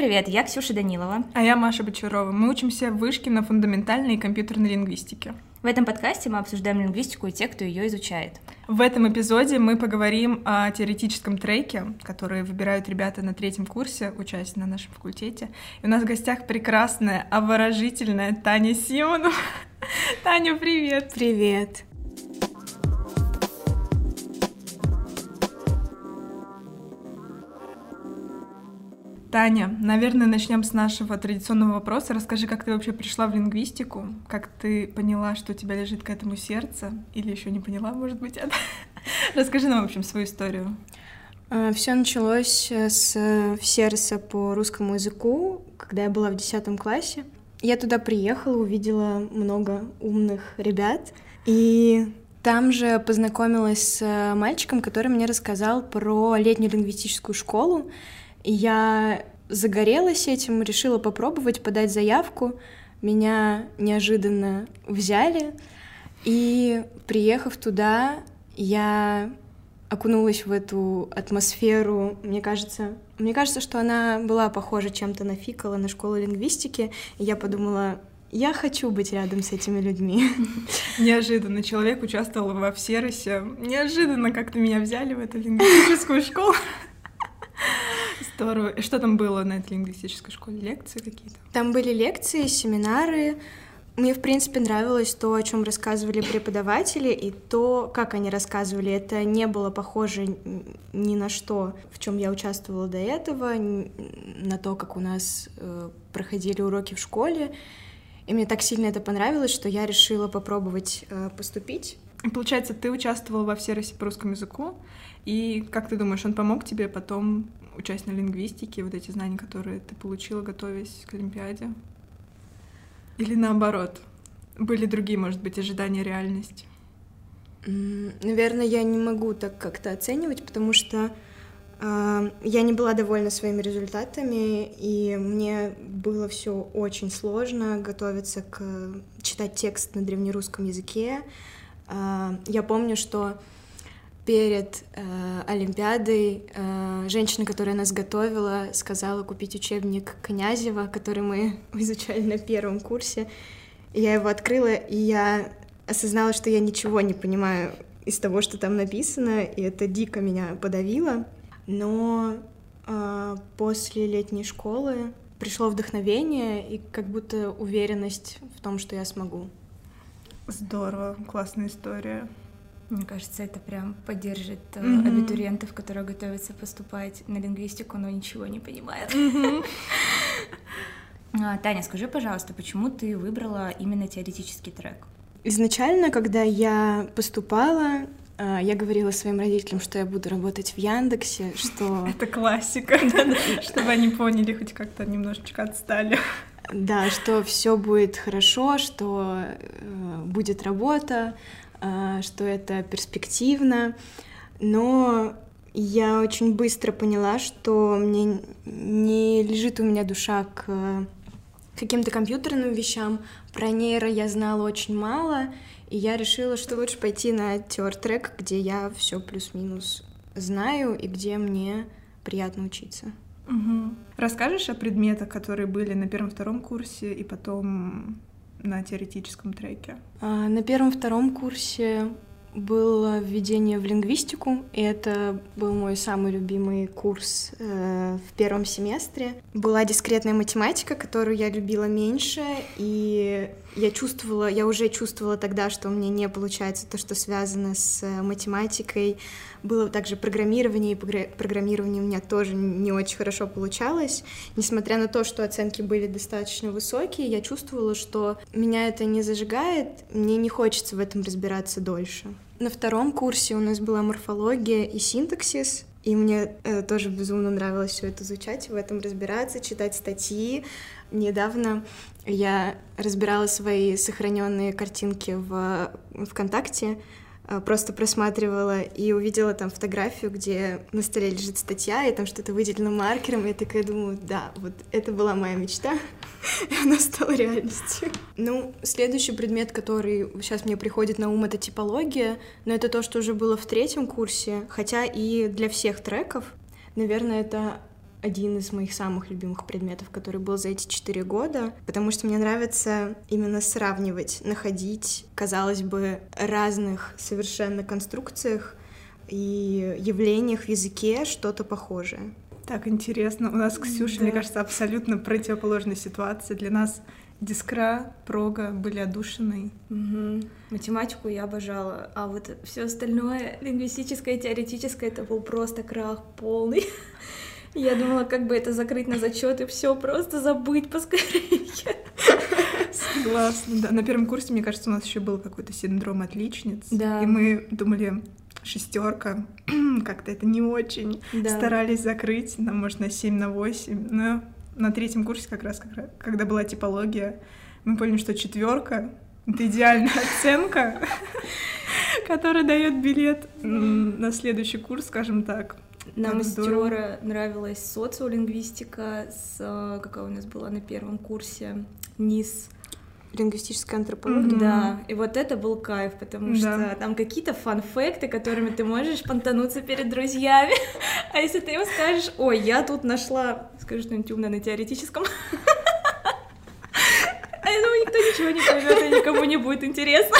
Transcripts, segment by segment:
привет, я Ксюша Данилова. А я Маша Бочарова. Мы учимся в вышке на фундаментальной и компьютерной лингвистике. В этом подкасте мы обсуждаем лингвистику и тех, кто ее изучает. В этом эпизоде мы поговорим о теоретическом треке, который выбирают ребята на третьем курсе, учась на нашем факультете. И у нас в гостях прекрасная, обворожительная Таня Симонова. Таня, привет! Привет! Таня, наверное, начнем с нашего традиционного вопроса. Расскажи, как ты вообще пришла в лингвистику, как ты поняла, что у тебя лежит к этому сердце, или еще не поняла, может быть, это. Расскажи нам, в общем, свою историю. А, Все началось э, с э, сердца по русскому языку, когда я была в 10 классе. Я туда приехала, увидела много умных ребят, и там же познакомилась с э, мальчиком, который мне рассказал про летнюю лингвистическую школу, я загорелась этим, решила попробовать подать заявку. Меня неожиданно взяли, и приехав туда, я окунулась в эту атмосферу. Мне кажется, мне кажется, что она была похожа чем-то на Фикала, на школу лингвистики. И я подумала, я хочу быть рядом с этими людьми. Неожиданно человек участвовал во Всеросе. Неожиданно как-то меня взяли в эту лингвистическую школу. Здорово. И что там было на этой лингвистической школе? Лекции какие-то? Там были лекции, семинары. Мне, в принципе, нравилось то, о чем рассказывали преподаватели, и то, как они рассказывали. Это не было похоже ни на что, в чем я участвовала до этого, на то, как у нас э, проходили уроки в школе. И мне так сильно это понравилось, что я решила попробовать э, поступить. Получается, ты участвовала во всеросе по русскому языку, и как ты думаешь, он помог тебе потом учась на лингвистике, вот эти знания, которые ты получила, готовясь к Олимпиаде? Или наоборот? Были другие, может быть, ожидания реальности? Наверное, я не могу так как-то оценивать, потому что э, я не была довольна своими результатами, и мне было все очень сложно готовиться к читать текст на древнерусском языке. Э, я помню, что перед э, Олимпиадой э, женщина, которая нас готовила, сказала купить учебник Князева, который мы изучали на первом курсе. Я его открыла, и я осознала, что я ничего не понимаю из того, что там написано, и это дико меня подавило. Но э, после летней школы пришло вдохновение и как будто уверенность в том, что я смогу. Здорово, классная история. Мне кажется, это прям поддержит mm-hmm. абитуриентов, которые готовятся поступать на лингвистику, но ничего не понимают. Mm-hmm. Таня, скажи, пожалуйста, почему ты выбрала именно теоретический трек? Изначально, когда я поступала, а, я говорила своим родителям, что я буду работать в Яндексе, что... Это классика, чтобы они поняли, хоть как-то немножечко отстали. Да, что все будет хорошо, что э, будет работа, а, что это перспективно, но я очень быстро поняла, что мне не лежит у меня душа к каким-то компьютерным вещам. Про нейро я знала очень мало, и я решила, что лучше пойти на теор-трек, где я все плюс-минус знаю и где мне приятно учиться. Угу. Расскажешь о предметах, которые были на первом-втором курсе и потом на теоретическом треке? А, на первом-втором курсе было введение в лингвистику, и это был мой самый любимый курс э, в первом семестре. Была дискретная математика, которую я любила меньше, и я чувствовала, я уже чувствовала тогда, что у меня не получается то, что связано с э, математикой. Было также программирование, и программирование у меня тоже не очень хорошо получалось. Несмотря на то, что оценки были достаточно высокие, я чувствовала, что меня это не зажигает, мне не хочется в этом разбираться дольше. На втором курсе у нас была морфология и синтаксис, и мне э, тоже безумно нравилось все это изучать, в этом разбираться, читать статьи. Недавно я разбирала свои сохраненные картинки в ВКонтакте, э, просто просматривала и увидела там фотографию, где на столе лежит статья, и там что-то выделено маркером, и я такая думаю, да, вот это была моя мечта, и она стала реальностью. Ну, следующий предмет, который сейчас мне приходит на ум, это типология, но это то, что уже было в третьем курсе, хотя и для всех треков, наверное, это один из моих самых любимых предметов, который был за эти четыре года, потому что мне нравится именно сравнивать, находить, казалось бы, разных совершенно конструкциях и явлениях в языке что-то похожее. Так интересно. У нас, Ксюша, да. мне кажется, абсолютно противоположная ситуация. Для нас дискра, прога были одушенной. Угу. Математику я обожала, а вот все остальное, лингвистическое, теоретическое, это был просто крах полный. Я думала, как бы это закрыть на зачет и все просто забыть поскорее. Согласна, да. На первом курсе, мне кажется, у нас еще был какой-то синдром отличниц. Да. И мы думали, шестерка, как-то это не очень. Да. Старались закрыть, нам, может, на 7, на 8. Но на третьем курсе как раз, когда была типология, мы поняли, что четверка это идеальная оценка, которая дает билет на следующий курс, скажем так. Нам из Тёра нравилась социолингвистика, с, э, какая у нас была на первом курсе, низ лингвистическая антропология. Mm-hmm. Да, и вот это был кайф, потому да. что там какие-то фан-факты, которыми ты можешь понтануться перед друзьями. А если ты им скажешь, ой, я тут нашла, скажи что-нибудь умное на теоретическом, ну, никто ничего не поймет, и никому не будет интересно.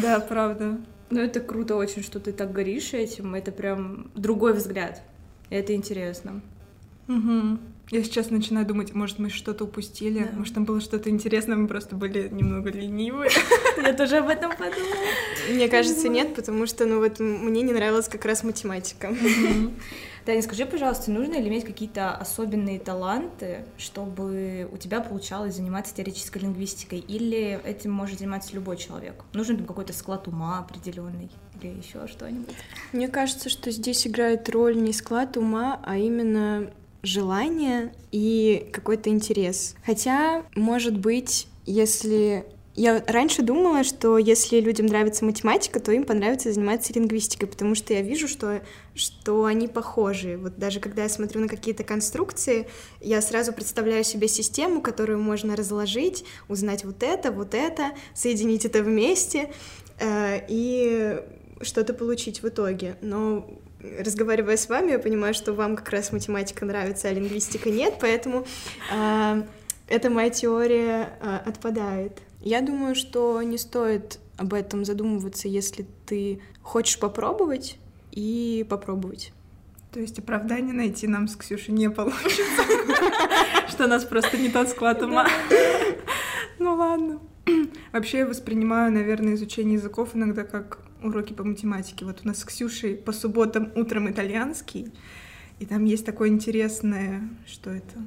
Да, правда. Ну, это круто очень, что ты так горишь этим. Это прям другой взгляд. Это интересно. Угу. Я сейчас начинаю думать, может, мы что-то упустили, да. может, там было что-то интересное, мы просто были немного ленивые. Я тоже об этом подумала. Мне кажется, нет, потому что, ну вот, мне не нравилась как раз математика. Таня, скажи, пожалуйста, нужно ли иметь какие-то особенные таланты, чтобы у тебя получалось заниматься теоретической лингвистикой, или этим может заниматься любой человек? Нужен ли какой-то склад ума определенный или еще что-нибудь? Мне кажется, что здесь играет роль не склад ума, а именно желание и какой-то интерес. Хотя, может быть, если я раньше думала, что если людям нравится математика, то им понравится заниматься лингвистикой, потому что я вижу, что, что они похожи. Вот даже когда я смотрю на какие-то конструкции, я сразу представляю себе систему, которую можно разложить, узнать вот это, вот это, соединить это вместе э, и что-то получить в итоге. Но разговаривая с вами, я понимаю, что вам как раз математика нравится, а лингвистика нет, поэтому э, эта моя теория э, отпадает. Я думаю, что не стоит об этом задумываться, если ты хочешь попробовать и попробовать. То есть оправдание найти нам с Ксюшей не получится, что нас просто не тот склад ума. Ну ладно. Вообще я воспринимаю, наверное, изучение языков иногда как уроки по математике. Вот у нас с Ксюшей по субботам утром итальянский, и там есть такое интересное, что это,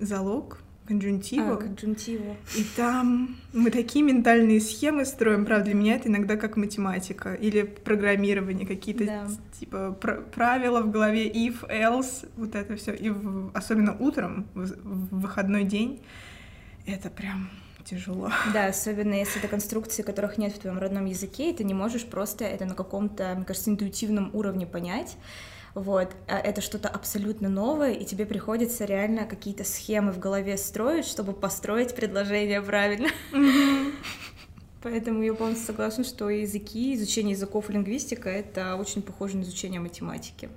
залог, конджунтиво. А, конджунтиво. И там мы такие ментальные схемы строим, правда, для меня это иногда как математика или программирование, какие-то да. типа пр правила в голове, if, else, вот это все. И в, особенно утром, в, в выходной день, это прям тяжело. Да, особенно если это конструкции, которых нет в твоем родном языке, и ты не можешь просто это на каком-то, мне кажется, интуитивном уровне понять. Вот, а это что-то абсолютно новое, и тебе приходится реально какие-то схемы в голове строить, чтобы построить предложение правильно. Поэтому я полностью согласна, что языки, изучение языков и лингвистика — это очень похоже на изучение математики.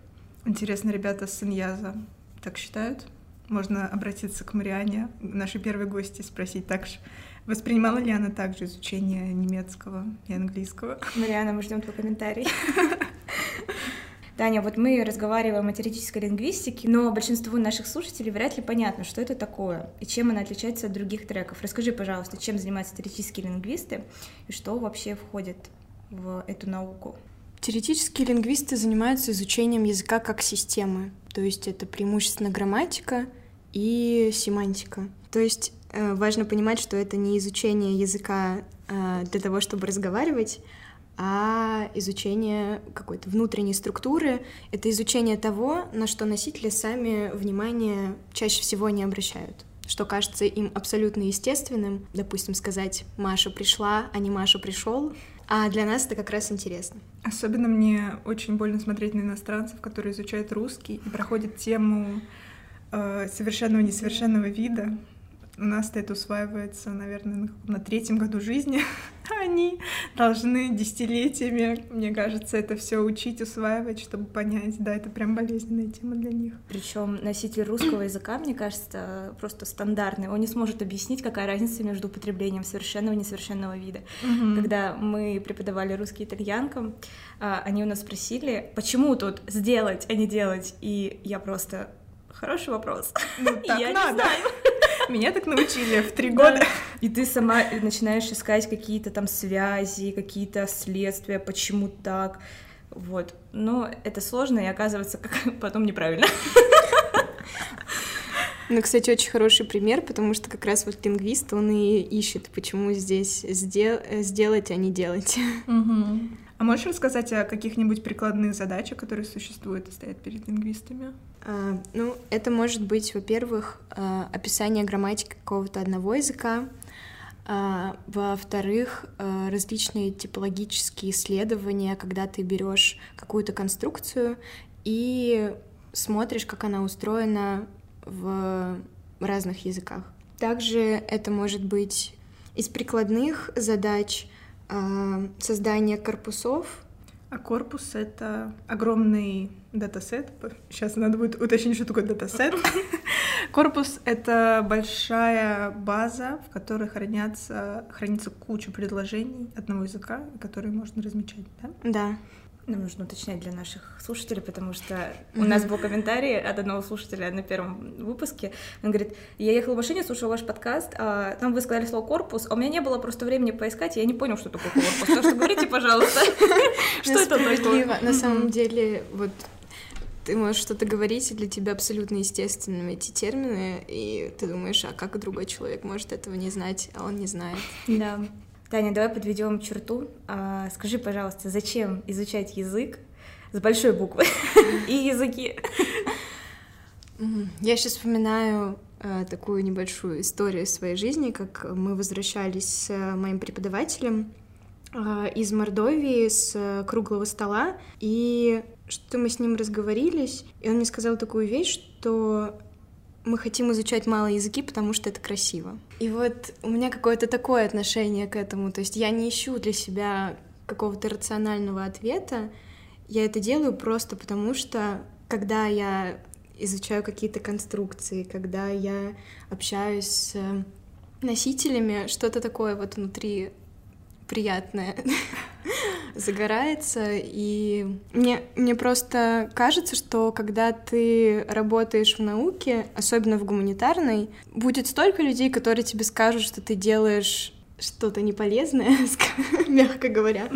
Интересно, ребята с Иньяза так считают? Можно обратиться к Мариане, нашей первой гости, спросить, так же, воспринимала ли она также изучение немецкого и английского? Мариана, мы ждем твой комментарий. Таня, вот мы разговариваем о теоретической лингвистике, но большинству наших слушателей вряд ли понятно, что это такое и чем она отличается от других треков. Расскажи, пожалуйста, чем занимаются теоретические лингвисты и что вообще входит в эту науку? Теоретические лингвисты занимаются изучением языка как системы, то есть это преимущественно грамматика, и семантика. То есть э, важно понимать, что это не изучение языка э, для того, чтобы разговаривать, а изучение какой-то внутренней структуры. Это изучение того, на что носители сами внимание чаще всего не обращают что кажется им абсолютно естественным, допустим, сказать «Маша пришла», а не «Маша пришел», а для нас это как раз интересно. Особенно мне очень больно смотреть на иностранцев, которые изучают русский и проходят тему э, совершенного несовершенного вида. У нас это усваивается, наверное, на, на третьем году жизни. Они должны десятилетиями, мне кажется, это все учить, усваивать, чтобы понять. Да, это прям болезненная тема для них. Причем носитель русского языка, мне кажется, просто стандартный. Он не сможет объяснить, какая разница между употреблением совершенного и несовершенного вида. Угу. Когда мы преподавали русский итальянкам, а, они у нас спросили, почему тут сделать, а не делать. И я просто Хороший вопрос. Ну, так я надо. Не знаю. Меня так научили в три года. И ты сама начинаешь искать какие-то там связи, какие-то следствия, почему так. Вот. Но это сложно, и оказывается, как потом неправильно. Ну, кстати, очень хороший пример, потому что как раз вот лингвист, он и ищет, почему здесь сдел сделать, а не делать. Угу. А можешь рассказать о каких-нибудь прикладных задачах, которые существуют и стоят перед лингвистами? А, ну, это может быть, во-первых, а, описание грамматики какого-то одного языка, а, во-вторых, а, различные типологические исследования, когда ты берешь какую-то конструкцию и смотришь, как она устроена в разных языках. Также это может быть из прикладных задач — создание корпусов. А корпус — это огромный датасет. Сейчас надо будет уточнить, что такое датасет. Корпус — это большая база, в которой хранятся, хранится куча предложений одного языка, которые можно размечать, да? Да. Нам нужно уточнять для наших слушателей, потому что mm-hmm. у нас был комментарий от одного слушателя на первом выпуске. Он говорит, я ехал в машине, слушал ваш подкаст, а там вы сказали слово «корпус», а у меня не было просто времени поискать, и я не понял, что такое корпус. Так что говорите, пожалуйста, что это такое? На самом деле, вот ты можешь что-то говорить, и для тебя абсолютно естественными эти термины, и ты думаешь, а как другой человек может этого не знать, а он не знает. Да. Таня, давай подведем черту. А, скажи, пожалуйста, зачем изучать язык с большой буквы и языки? Я сейчас вспоминаю э, такую небольшую историю своей жизни, как мы возвращались с моим преподавателем э, из Мордовии с круглого стола, и что мы с ним разговорились, и он мне сказал такую вещь, что мы хотим изучать малые языки, потому что это красиво. И вот у меня какое-то такое отношение к этому. То есть я не ищу для себя какого-то рационального ответа. Я это делаю просто потому, что когда я изучаю какие-то конструкции, когда я общаюсь с носителями, что-то такое вот внутри приятное загорается, и мне, мне просто кажется, что когда ты работаешь в науке, особенно в гуманитарной, будет столько людей, которые тебе скажут, что ты делаешь что-то неполезное, мягко говоря,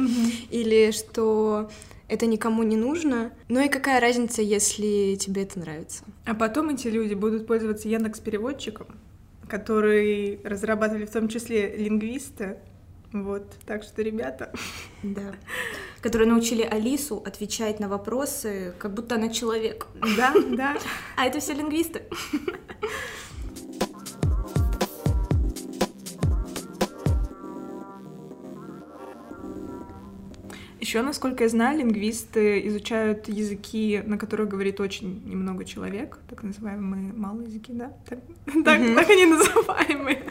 или что это никому не нужно. Ну и какая разница, если тебе это нравится? А потом эти люди будут пользоваться Яндекс переводчиком, который разрабатывали в том числе лингвисты, вот, так что, ребята... Да. Которые научили Алису отвечать на вопросы, как будто она человек. Да, да. А это все лингвисты. Еще, насколько я знаю, лингвисты изучают языки, на которых говорит очень немного человек, так называемые малые языки, да? Так, так, так они называемые.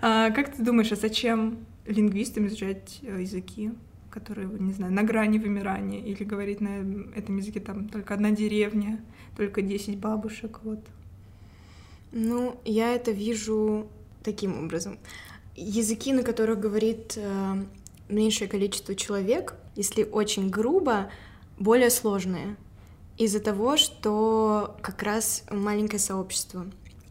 А, как ты думаешь, а зачем лингвистам изучать э, языки, которые, не знаю, на грани вымирания, или говорить на этом языке там только одна деревня, только 10 бабушек, вот. Ну, я это вижу таким образом. Языки, на которых говорит э, меньшее количество человек, если очень грубо, более сложные из-за того, что как раз маленькое сообщество.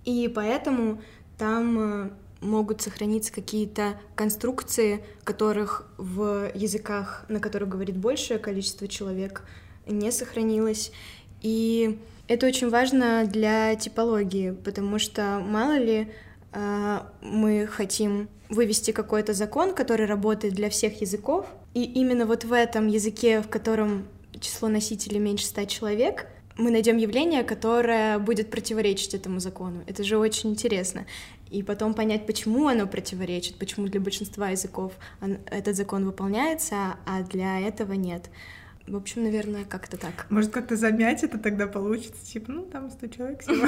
И поэтому там э, могут сохраниться какие-то конструкции, которых в языках, на которых говорит большее количество человек, не сохранилось. И это очень важно для типологии, потому что мало ли а, мы хотим вывести какой-то закон, который работает для всех языков, и именно вот в этом языке, в котором число носителей меньше ста человек, мы найдем явление, которое будет противоречить этому закону. Это же очень интересно и потом понять, почему оно противоречит, почему для большинства языков этот закон выполняется, а для этого нет. В общем, наверное, как-то так. Может, как-то замять это тогда получится? Типа, ну, там 100 человек всего.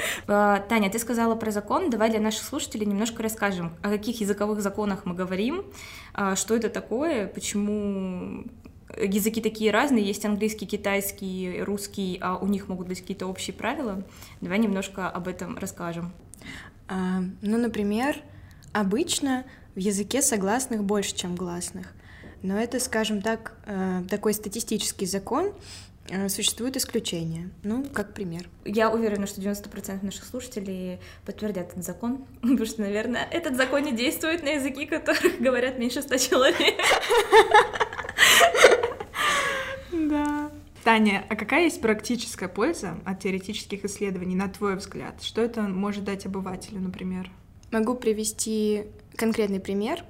А, Таня, ты сказала про закон. Давай для наших слушателей немножко расскажем, о каких языковых законах мы говорим, а, что это такое, почему языки такие разные, есть английский, китайский, русский, а у них могут быть какие-то общие правила. Давай немножко об этом расскажем. Ну, например, обычно в языке согласных больше, чем гласных. Но это, скажем так, э, такой статистический закон, э, существуют исключения. Ну, как пример. Я уверена, что 90% наших слушателей подтвердят этот закон, потому что, наверное, этот закон не действует на языки, которых говорят меньше ста человек. Да. Таня, а какая есть практическая польза от теоретических исследований, на твой взгляд? Что это может дать обывателю, например? Могу привести конкретный пример.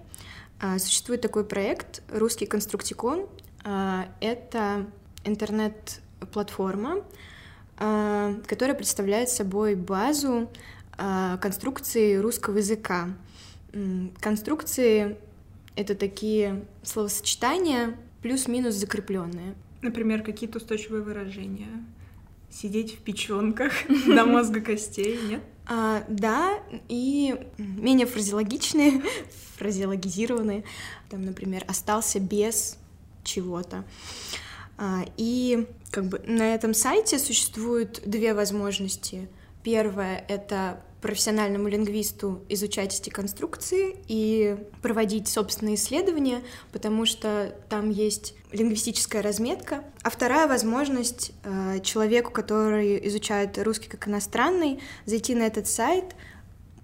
А, существует такой проект «Русский конструктикон». А, это интернет-платформа, а, которая представляет собой базу конструкции русского языка. Конструкции — это такие словосочетания плюс-минус закрепленные. Например, какие-то устойчивые выражения. Сидеть в печенках до мозга костей, нет? А, да, и менее фразеологичные, фразеологизированные. Там, например, остался без чего-то. А, и как бы на этом сайте существуют две возможности. Первое — это профессиональному лингвисту изучать эти конструкции и проводить собственные исследования, потому что там есть лингвистическая разметка. А вторая возможность э, человеку, который изучает русский как иностранный, зайти на этот сайт,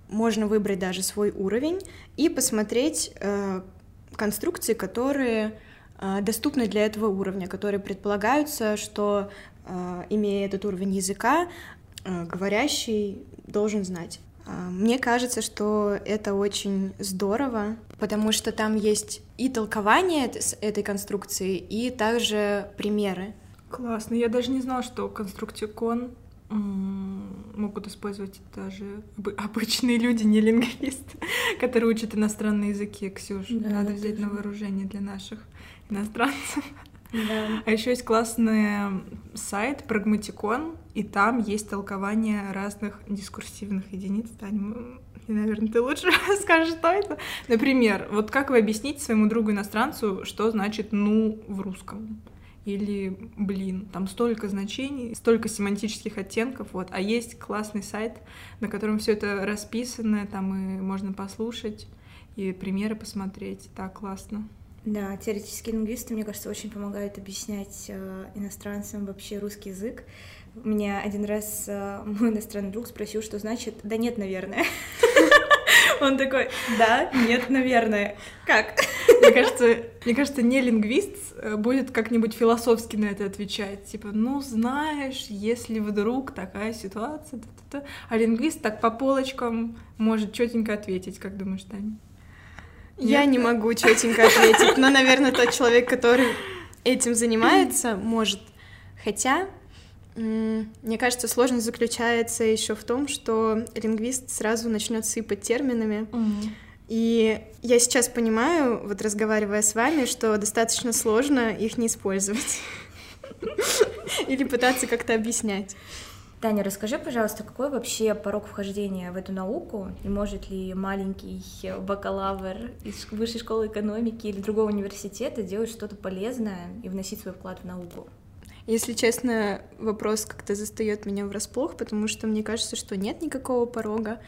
можно выбрать даже свой уровень и посмотреть э, конструкции, которые э, доступны для этого уровня, которые предполагаются, что имея этот уровень языка, говорящий должен знать. А, мне кажется, что это очень здорово, потому что там есть и толкование этой конструкции, и также примеры. Классно. Я даже не знала, что конструктикон могут использовать даже обычные люди, не лингвисты, которые учат иностранные языки. Ксюш, да, надо взять на вооружение для наших иностранцев. Да. А еще есть классный сайт Прагматикон, и там есть толкование разных дискурсивных единиц. Таня, наверное, ты лучше скажешь, что это. Например, вот как вы объясните своему другу иностранцу, что значит «ну» в русском? Или «блин». Там столько значений, столько семантических оттенков, вот. А есть классный сайт, на котором все это расписано, там и можно послушать и примеры посмотреть. Так, классно. Да, теоретические лингвисты, мне кажется, очень помогают объяснять э, иностранцам вообще русский язык. Меня один раз э, мой иностранный друг спросил, что значит «да нет, наверное». Он такой «да, нет, наверное». Как? Мне кажется, мне кажется, не лингвист э, будет как-нибудь философски на это отвечать. Типа, ну, знаешь, если вдруг такая ситуация, а лингвист так по полочкам может четенько ответить, как думаешь, Таня? Я не могу четенько ответить, но, наверное, тот человек, который этим занимается, может. Хотя, мне кажется, сложность заключается еще в том, что лингвист сразу начнет сыпать терминами. И я сейчас понимаю, вот разговаривая с вами, что достаточно сложно их не использовать. Или пытаться как-то объяснять. Таня, расскажи, пожалуйста, какой вообще порог вхождения в эту науку? И может ли маленький бакалавр из высшей школы экономики или другого университета делать что-то полезное и вносить свой вклад в науку? Если честно, вопрос как-то застает меня врасплох, потому что мне кажется, что нет никакого порога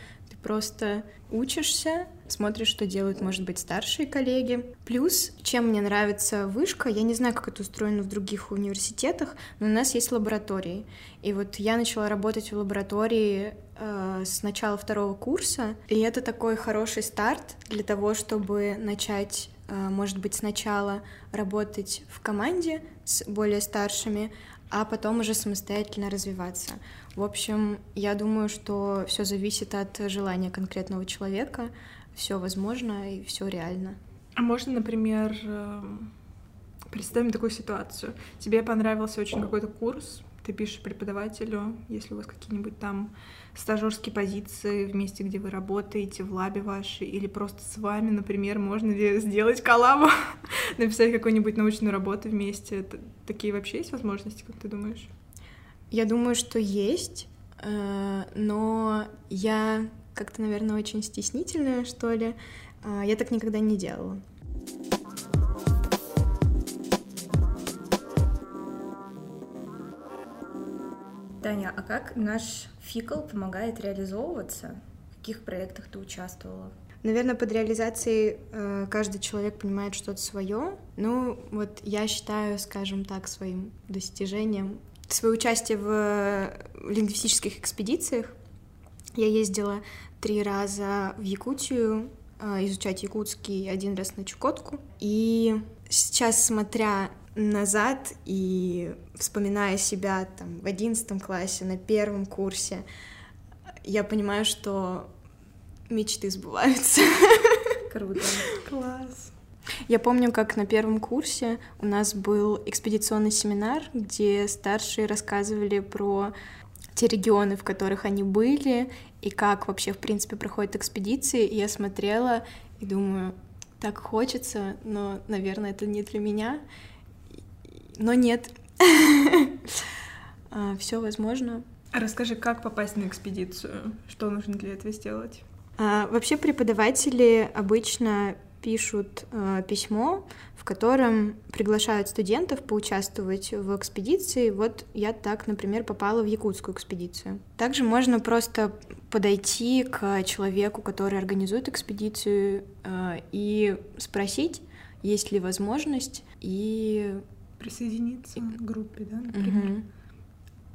просто учишься, смотришь, что делают, может быть, старшие коллеги. Плюс, чем мне нравится вышка, я не знаю, как это устроено в других университетах, но у нас есть лаборатории. И вот я начала работать в лаборатории э, с начала второго курса, и это такой хороший старт для того, чтобы начать э, может быть, сначала работать в команде с более старшими, а потом уже самостоятельно развиваться. В общем, я думаю, что все зависит от желания конкретного человека, все возможно и все реально. А можно, например, эм, представим такую ситуацию. Тебе понравился очень какой-то курс, ты пишешь преподавателю, если у вас какие-нибудь там стажерские позиции в месте, где вы работаете, в лабе вашей, или просто с вами, например, можно ли сделать коллабу, написать какую-нибудь научную работу вместе. Такие вообще есть возможности, как ты думаешь? Я думаю, что есть, э, но я как-то, наверное, очень стеснительная, что ли. Э, я так никогда не делала. Таня, а как наш фикл помогает реализовываться? В каких проектах ты участвовала? Наверное, под реализацией э, каждый человек понимает что-то свое. Ну, вот я считаю, скажем так, своим достижением свое участие в лингвистических экспедициях. Я ездила три раза в Якутию э, изучать якутский, один раз на Чукотку. И сейчас, смотря назад и вспоминая себя там в одиннадцатом классе, на первом курсе, я понимаю, что мечты сбываются. Круто. Класс. Я помню, как на первом курсе у нас был экспедиционный семинар, где старшие рассказывали про те регионы, в которых они были, и как вообще, в принципе, проходят экспедиции. И я смотрела и думаю, так хочется, но, наверное, это не для меня но нет. А, Все возможно. А расскажи, как попасть на экспедицию? Что нужно для этого сделать? А, вообще преподаватели обычно пишут э, письмо, в котором приглашают студентов поучаствовать в экспедиции. Вот я так, например, попала в якутскую экспедицию. Также можно просто подойти к человеку, который организует экспедицию, э, и спросить, есть ли возможность, и присоединиться к группе, да, например. Угу.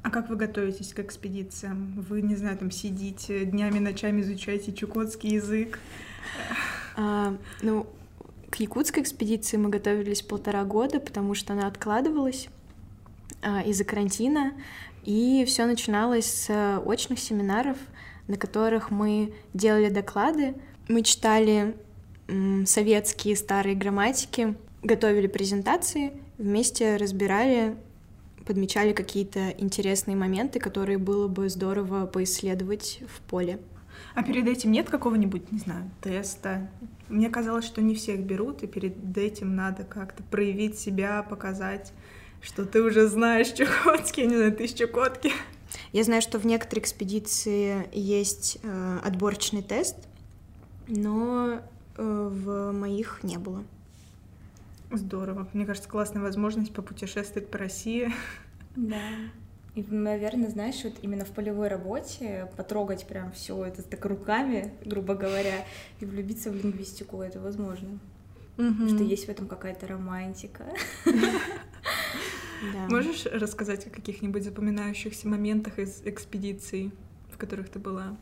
А как вы готовитесь к экспедициям? Вы, не знаю, там сидите днями, ночами изучаете чукотский язык? А, ну, к якутской экспедиции мы готовились полтора года, потому что она откладывалась а, из-за карантина, и все начиналось с очных семинаров, на которых мы делали доклады, мы читали советские старые грамматики, готовили презентации, вместе разбирали, подмечали какие-то интересные моменты, которые было бы здорово поисследовать в поле. А перед этим нет какого-нибудь, не знаю, теста? Мне казалось, что не всех берут, и перед этим надо как-то проявить себя, показать, что ты уже знаешь чукотский, не знаю, ты из Чукотки. Я знаю, что в некоторой экспедиции есть э, отборочный тест, но э, в моих не было. Здорово. Мне кажется, классная возможность попутешествовать по России. Да. И, наверное, знаешь, вот именно в полевой работе потрогать прям все это так руками, грубо говоря, и влюбиться в лингвистику это возможно. Угу. Что есть в этом какая-то романтика. Да. Можешь рассказать о каких-нибудь запоминающихся моментах из экспедиций, в которых ты была?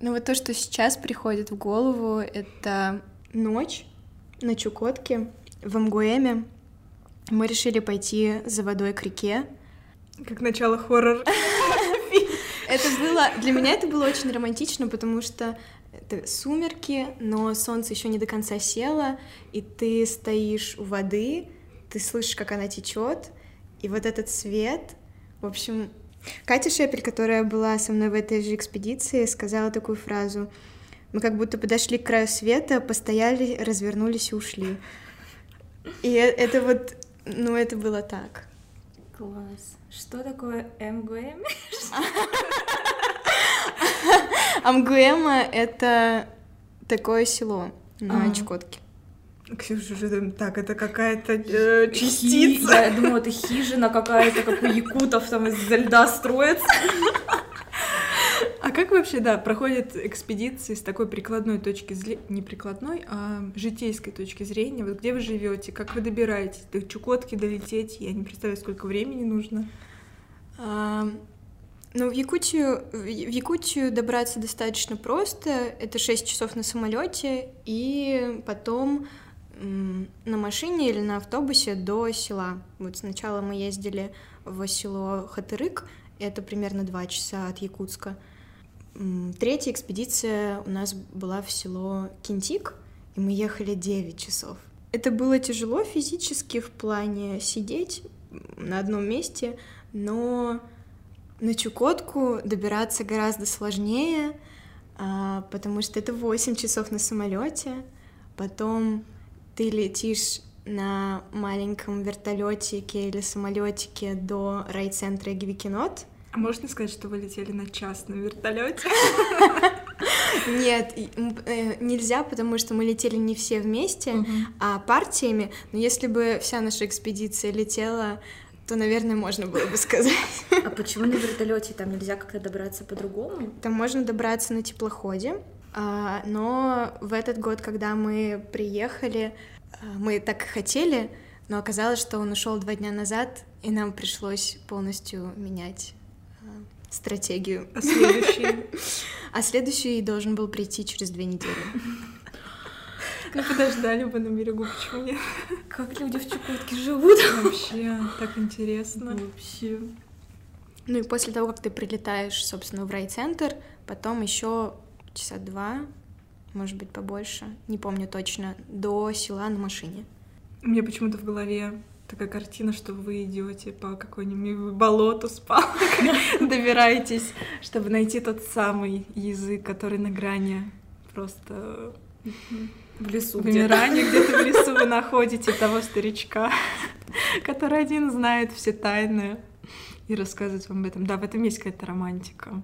Ну вот то, что сейчас приходит в голову, это ночь на Чукотке, в Мгуэме. Мы решили пойти за водой к реке. Как начало хоррор. Это было... Для меня это было очень романтично, потому что это сумерки, но солнце еще не до конца село, и ты стоишь у воды, ты слышишь, как она течет, и вот этот свет, в общем, Катя Шепель, которая была со мной в этой же экспедиции, сказала такую фразу: "Мы как будто подошли к краю света, постояли, развернулись и ушли". И э, это вот, ну, это было так. Класс. Что такое МГМ? Амгуэма — это такое село на Чукотке. Ксюша, что так, это какая-то э, частица. Хи... Я думала, это хижина какая-то, как у якутов там из льда строится. Как вообще, да, проходят экспедиции с такой прикладной точки зрения, не прикладной, а житейской точки зрения? Вот где вы живете, как вы добираетесь до Чукотки долететь? Я не представляю, сколько времени нужно. А, ну, в Якутию, в Якутию добраться достаточно просто. Это 6 часов на самолете и потом на машине или на автобусе до села. Вот сначала мы ездили в село Хатырык, это примерно 2 часа от Якутска. Третья экспедиция у нас была в село Кинтик, и мы ехали 9 часов. Это было тяжело физически в плане сидеть на одном месте, но На Чукотку добираться гораздо сложнее, а, потому что это 8 часов на самолете. Потом ты летишь на маленьком вертолетике или самолетике до райцентра Гивикинот. А можно сказать, что вы летели на частном вертолете? Нет, э, нельзя, потому что мы летели не все вместе, а партиями. Но если бы вся наша экспедиция летела то, наверное, можно было бы сказать. А почему на вертолете там нельзя как-то добраться по-другому? Там можно добраться на теплоходе, а, но в этот год, когда мы приехали, а, мы так и хотели, но оказалось, что он ушел два дня назад, и нам пришлось полностью менять стратегию. А следующий? А следующий должен был прийти через две недели. Ну, подождали бы на берегу, почему нет? Как люди в Чукотке живут? Вообще, так интересно. Вообще. Ну и после того, как ты прилетаешь, собственно, в райцентр, потом еще часа два, может быть, побольше, не помню точно, до села на машине. У меня почему-то в голове такая картина, что вы идете по какой-нибудь болоту с палкой, добираетесь, чтобы найти тот самый язык, который на грани просто в лесу вымирания, где-то в лесу вы находите того старичка, который один знает все тайны и рассказывает вам об этом. Да, в этом есть какая-то романтика.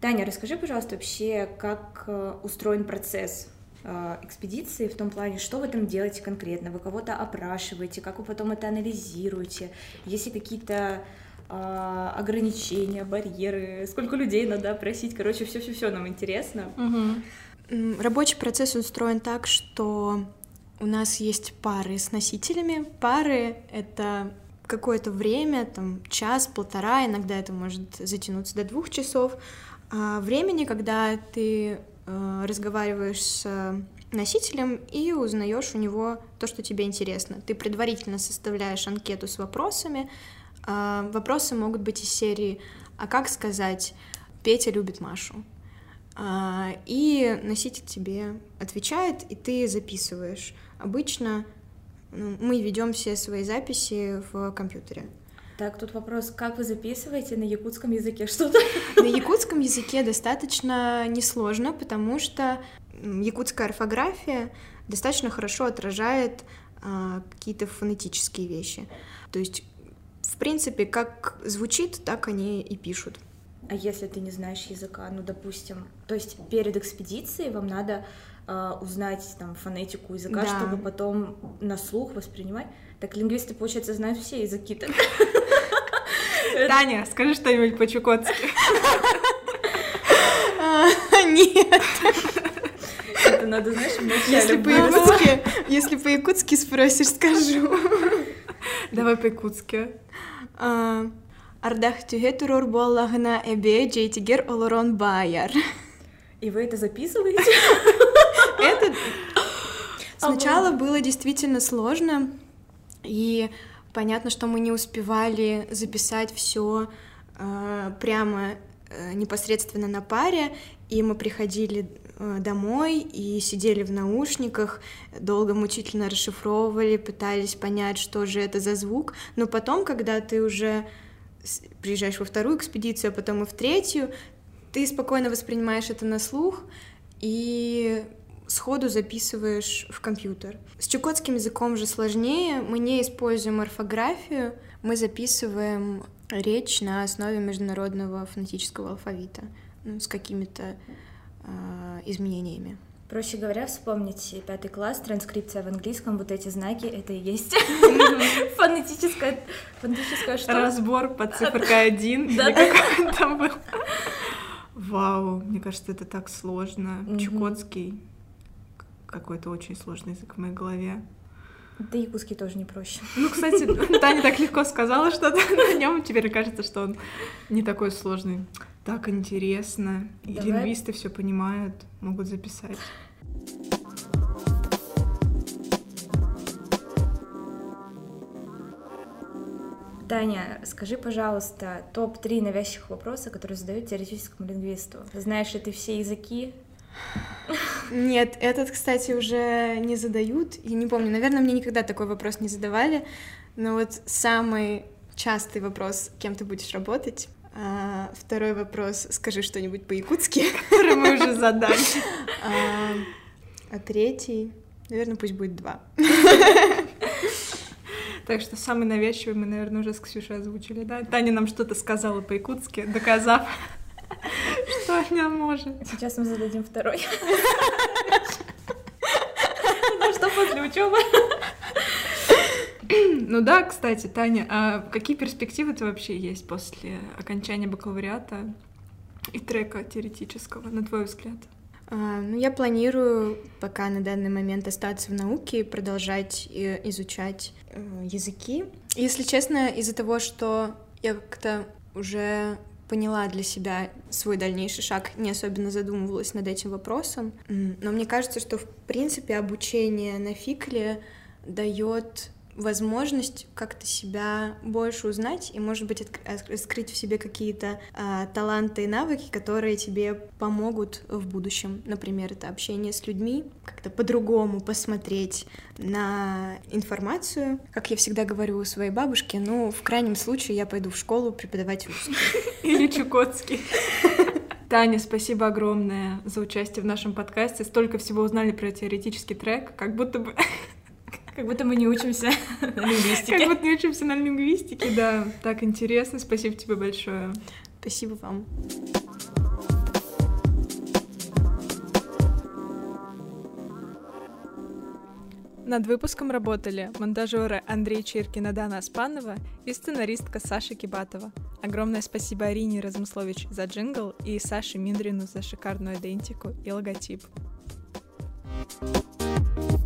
Таня, расскажи, пожалуйста, вообще, как э, устроен процесс экспедиции в том плане, что вы там делаете конкретно, вы кого-то опрашиваете, как вы потом это анализируете, есть ли какие-то э, ограничения, барьеры, сколько людей надо опросить, короче, все-все-все нам интересно. Угу. Рабочий процесс устроен так, что у нас есть пары с носителями. Пары — это какое-то время, там час, полтора, иногда это может затянуться до двух часов, а, времени, когда ты э, разговариваешь с носителем и узнаешь у него то, что тебе интересно. Ты предварительно составляешь анкету с вопросами. А, вопросы могут быть из серии «А как сказать Петя любит Машу?» а, И носитель тебе отвечает, и ты записываешь. Обычно мы ведем все свои записи в компьютере. Так, тут вопрос, как вы записываете на якутском языке что-то? На якутском языке достаточно несложно, потому что якутская орфография достаточно хорошо отражает а, какие-то фонетические вещи. То есть, в принципе, как звучит, так они и пишут. А если ты не знаешь языка, ну, допустим, то есть перед экспедицией вам надо э, узнать там фонетику языка, да. чтобы потом на слух воспринимать. Так лингвисты, получается, знают все языки-то. Таня, скажи что-нибудь по-чукотски. Нет. Это надо, знаешь, Если по-якутски, если по-якутски спросишь, скажу. Давай по-якутски. А, Ардах тюге турур боллагына эбе джейтигер олорон баяр. И вы это записываете? Это сначала было действительно сложно, и Понятно, что мы не успевали записать все э, прямо э, непосредственно на паре, и мы приходили э, домой и сидели в наушниках, долго мучительно расшифровывали, пытались понять, что же это за звук. Но потом, когда ты уже приезжаешь во вторую экспедицию, а потом и в третью, ты спокойно воспринимаешь это на слух, и сходу записываешь в компьютер. С чукотским языком же сложнее. Мы не используем орфографию, мы записываем речь на основе международного фонетического алфавита ну, с какими-то э, изменениями. Проще говоря, вспомнить пятый класс, транскрипция в английском, вот эти знаки, это и есть фонетическая, фонетическая что? Разбор по цифркой один, или как там был. Вау, мне кажется, это так сложно. Чукотский какой-то очень сложный язык в моей голове. Да и куски тоже не проще. Ну, кстати, Таня так легко сказала что-то на нем, теперь кажется, что он не такой сложный. Так интересно. И Давай. лингвисты все понимают, могут записать. Таня, скажи, пожалуйста, топ-3 навязчивых вопроса, которые задают теоретическому лингвисту. Знаешь ли ты все языки? Нет, этот, кстати, уже не задают. Я не помню, наверное, мне никогда такой вопрос не задавали. Но вот самый частый вопрос, кем ты будешь работать, А, второй вопрос. Скажи что-нибудь по-якутски. Который мы уже задали. А, а третий, наверное, пусть будет два. Так что самый навязчивый мы, наверное, уже с Ксюшей озвучили, да? Таня нам что-то сказала по-якутски, доказав, что она может. Сейчас мы зададим второй. Ну учебы? Ну да, кстати, Таня, а какие перспективы-то вообще есть после окончания бакалавриата и трека теоретического, на твой взгляд? А, ну, я планирую пока на данный момент остаться в науке и продолжать э, изучать э, языки. Если честно, из-за того, что я как-то уже поняла для себя свой дальнейший шаг, не особенно задумывалась над этим вопросом. Но мне кажется, что в принципе обучение на фикле дает возможность как-то себя больше узнать и, может быть, открыть в себе какие-то а, таланты и навыки, которые тебе помогут в будущем. Например, это общение с людьми, как-то по-другому посмотреть на информацию. Как я всегда говорю у своей бабушки, ну, в крайнем случае я пойду в школу преподавать русский. Или чукотский. Таня, спасибо огромное за участие в нашем подкасте. Столько всего узнали про теоретический трек, как будто бы как будто мы не учимся на лингвистике. Как будто не учимся на лингвистике, да. Так интересно. Спасибо тебе большое. Спасибо вам. Над выпуском работали монтажеры Андрей Чиркин и Дана Аспанова и сценаристка Саша Кибатова. Огромное спасибо Арине Размыслович за джингл и Саше Миндрину за шикарную идентику и логотип. thank you